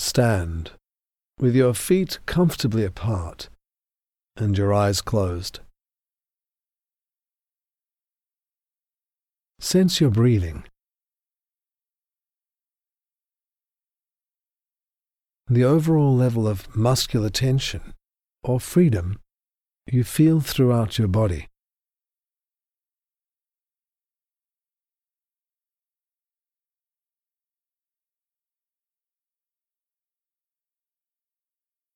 Stand with your feet comfortably apart and your eyes closed. Sense your breathing. The overall level of muscular tension or freedom you feel throughout your body.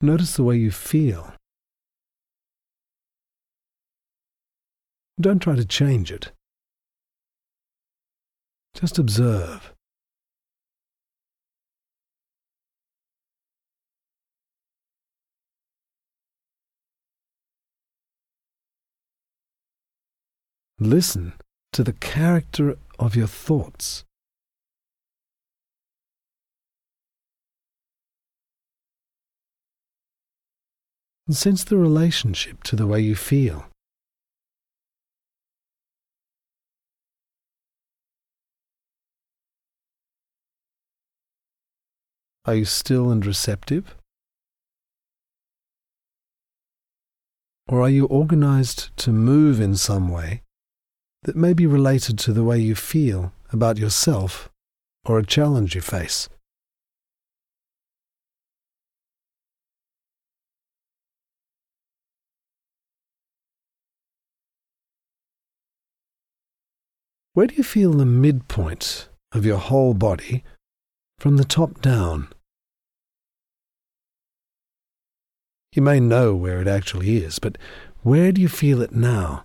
Notice the way you feel. Don't try to change it. Just observe. Listen to the character of your thoughts. And sense the relationship to the way you feel. Are you still and receptive? Or are you organized to move in some way that may be related to the way you feel about yourself or a challenge you face? Where do you feel the midpoint of your whole body from the top down? You may know where it actually is, but where do you feel it now?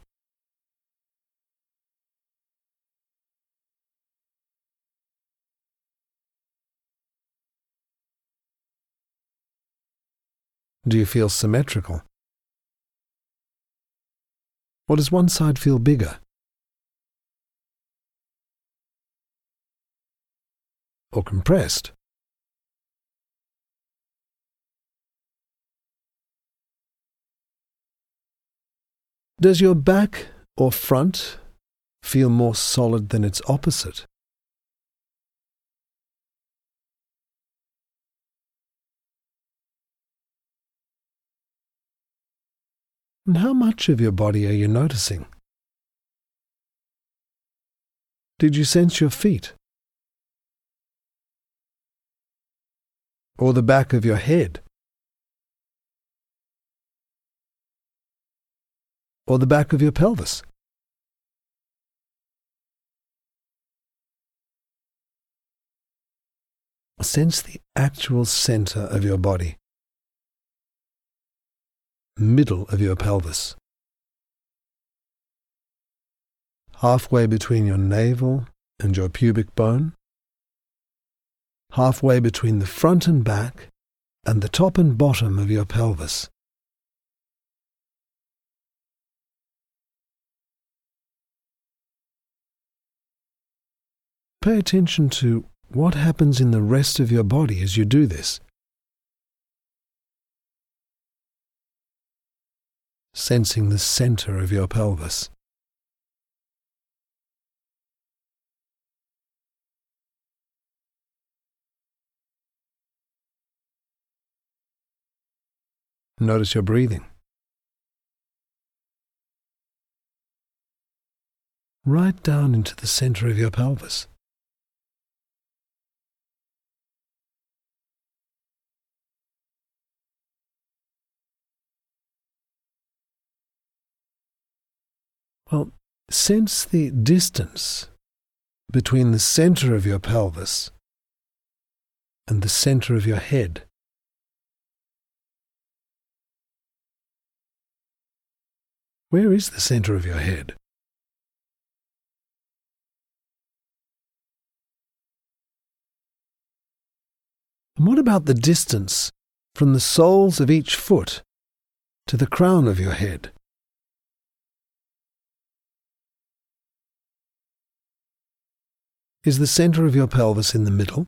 Do you feel symmetrical? Or does one side feel bigger? Or compressed? Does your back or front feel more solid than its opposite? And how much of your body are you noticing? Did you sense your feet? Or the back of your head? Or the back of your pelvis? Sense the actual center of your body middle of your pelvis. Halfway between your navel and your pubic bone. Halfway between the front and back and the top and bottom of your pelvis. Pay attention to what happens in the rest of your body as you do this. sensing the center of your pelvis. Notice your breathing. Right down into the center of your pelvis. Well, sense the distance between the center of your pelvis and the center of your head. Where is the center of your head? And what about the distance from the soles of each foot to the crown of your head? Is the center of your pelvis in the middle?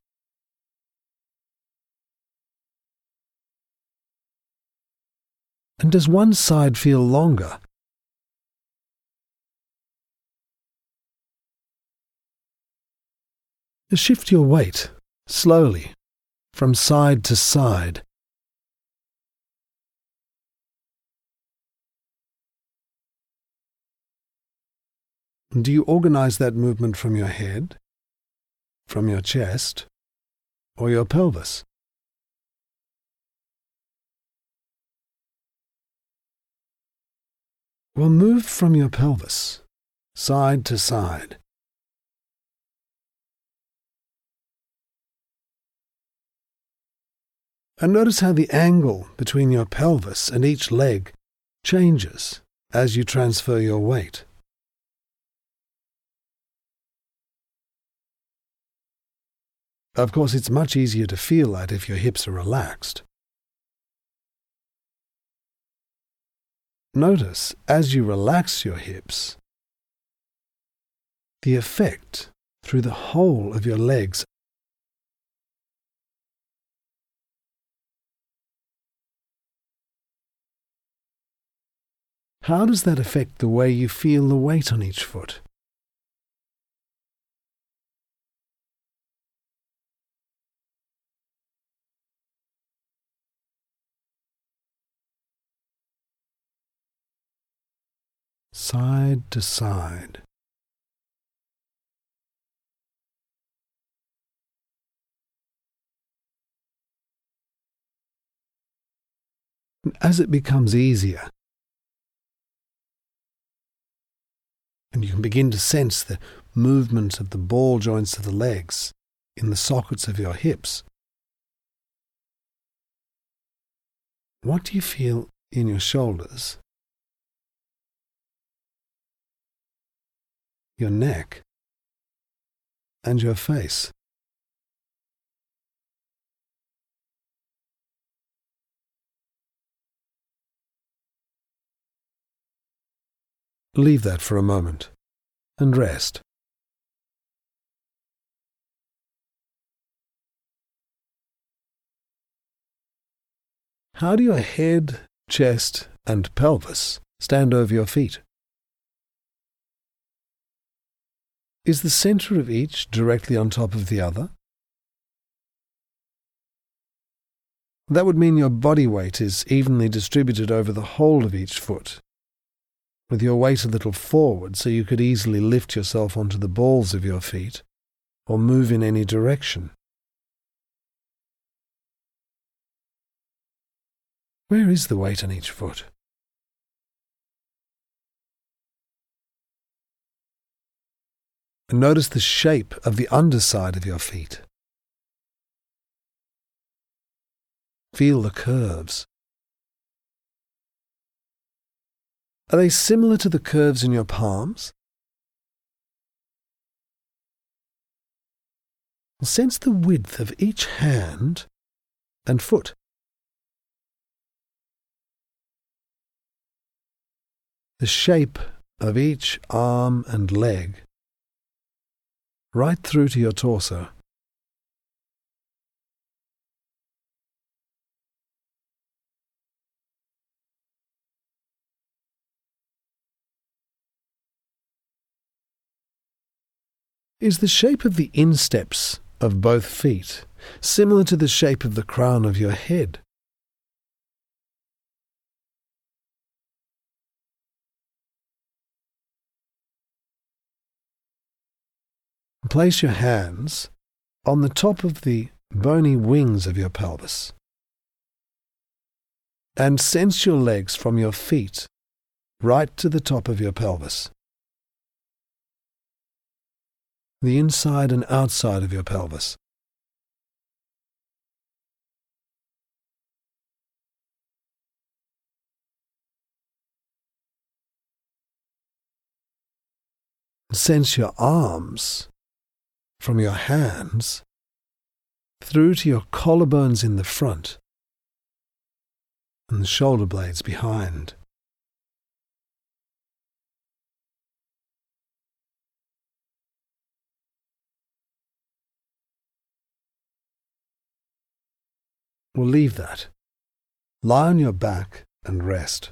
And does one side feel longer? Shift your weight slowly from side to side. Do you organize that movement from your head, from your chest, or your pelvis? Well, move from your pelvis, side to side. And notice how the angle between your pelvis and each leg changes as you transfer your weight. Of course, it's much easier to feel that if your hips are relaxed. Notice, as you relax your hips, the effect through the whole of your legs How does that affect the way you feel the weight on each foot? Side to side. As it becomes easier, and you can begin to sense the movement of the ball joints of the legs in the sockets of your hips. What do you feel in your shoulders, your neck, and your face? Leave that for a moment and rest. How do your head, chest, and pelvis stand over your feet? Is the center of each directly on top of the other? That would mean your body weight is evenly distributed over the whole of each foot with your weight a little forward so you could easily lift yourself onto the balls of your feet or move in any direction. Where is the weight on each foot? And notice the shape of the underside of your feet. Feel the curves. Are they similar to the curves in your palms? Sense the width of each hand and foot. The shape of each arm and leg, right through to your torso. Is the shape of the insteps of both feet similar to the shape of the crown of your head? Place your hands on the top of the bony wings of your pelvis and sense your legs from your feet right to the top of your pelvis. The inside and outside of your pelvis. Sense your arms from your hands through to your collarbones in the front and the shoulder blades behind. We'll leave that. Lie on your back and rest.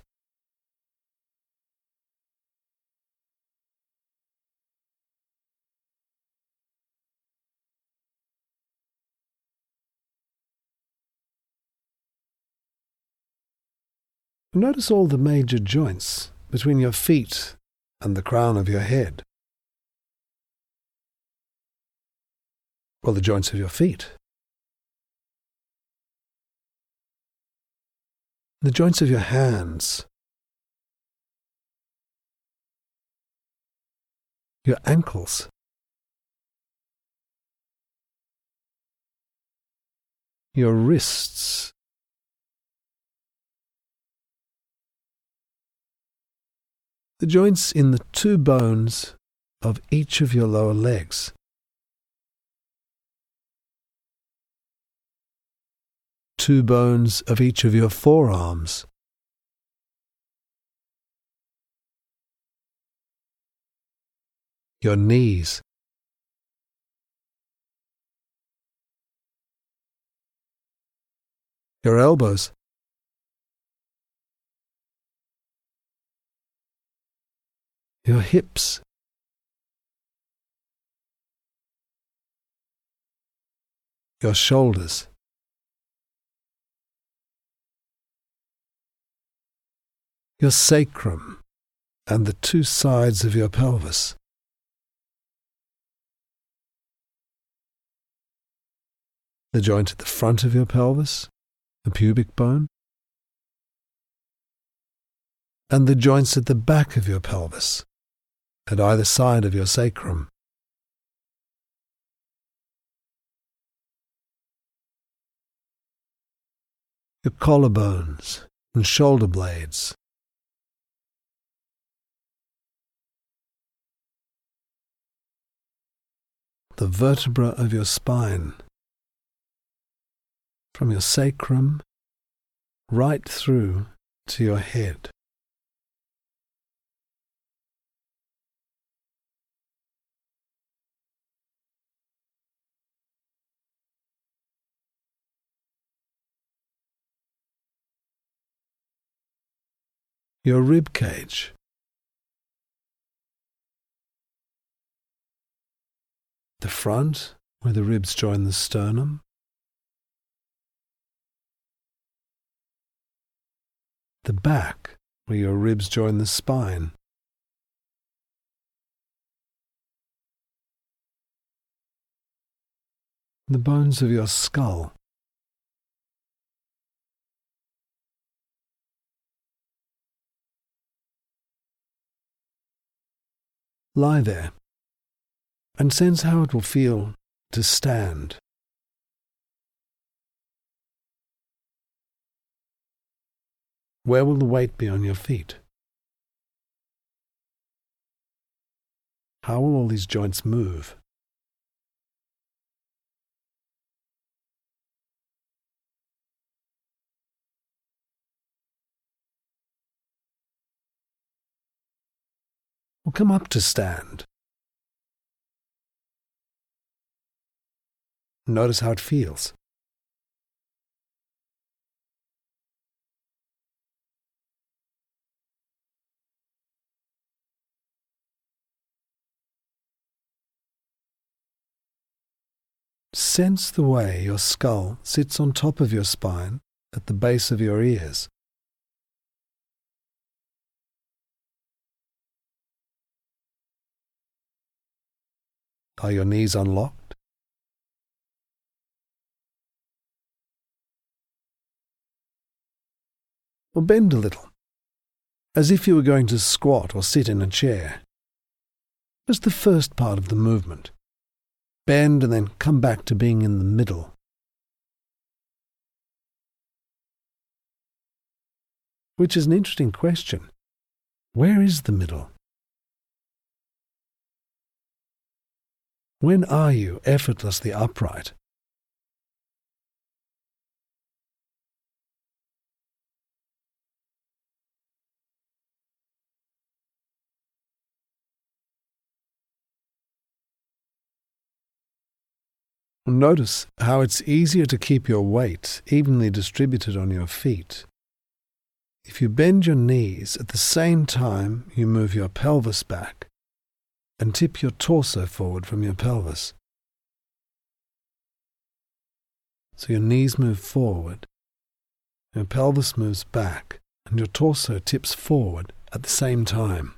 Notice all the major joints between your feet and the crown of your head. Well, the joints of your feet. The joints of your hands. Your ankles. Your wrists. The joints in the two bones of each of your lower legs. Two bones of each of your forearms. Your knees. Your elbows. Your hips. Your shoulders. Your sacrum, and the two sides of your pelvis. The joint at the front of your pelvis, the pubic bone, and the joints at the back of your pelvis, at either side of your sacrum. Your collarbones and shoulder blades, the vertebra of your spine, from your sacrum right through to your head. Your rib cage. The front, where the ribs join the sternum. The back, where your ribs join the spine. The bones of your skull. Lie there and sense how it will feel to stand. Where will the weight be on your feet? How will all these joints move? Well, come up to stand. Notice how it feels. Sense the way your skull sits on top of your spine at the base of your ears. Are your knees unlocked? Or bend a little, as if you were going to squat or sit in a chair. Just the first part of the movement. Bend and then come back to being in the middle. Which is an interesting question. Where is the middle? When are you effortlessly upright? Notice how it's easier to keep your weight evenly distributed on your feet. If you bend your knees at the same time you move your pelvis back and tip your torso forward from your pelvis. So your knees move forward, your pelvis moves back and your torso tips forward at the same time.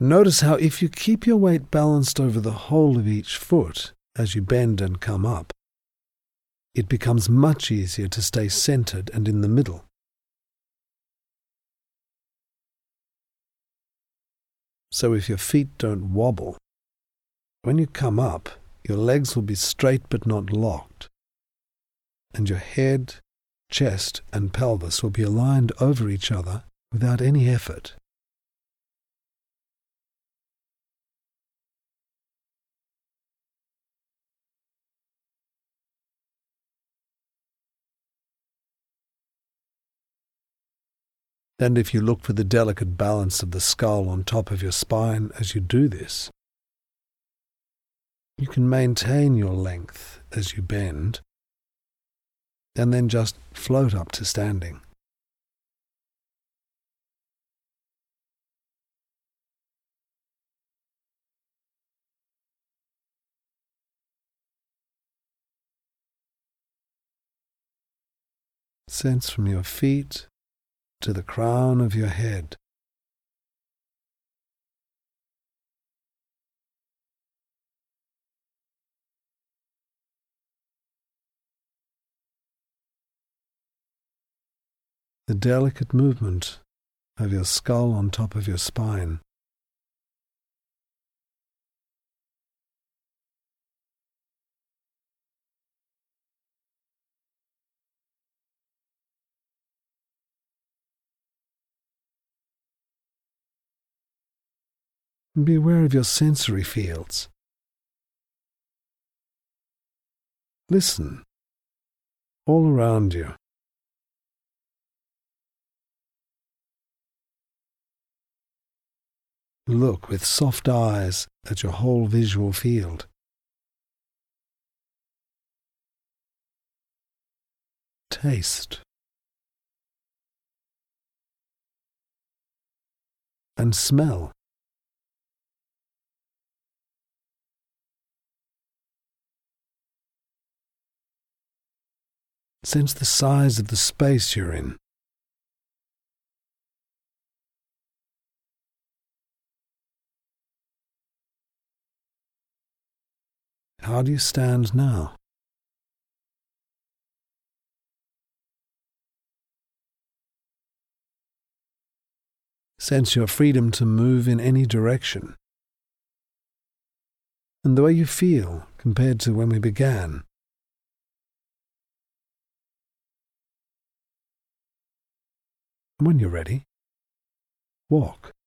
Notice how if you keep your weight balanced over the whole of each foot as you bend and come up, it becomes much easier to stay centered and in the middle. So if your feet don't wobble, when you come up, your legs will be straight but not locked, and your head, chest, and pelvis will be aligned over each other without any effort. And if you look for the delicate balance of the skull on top of your spine as you do this, you can maintain your length as you bend and then just float up to standing. Sense from your feet to the crown of your head. The delicate movement of your skull on top of your spine. And be aware of your sensory fields. Listen all around you. Look with soft eyes at your whole visual field. Taste. And smell. Sense the size of the space you're in. How do you stand now? Sense your freedom to move in any direction. And the way you feel compared to when we began. When you're ready, walk.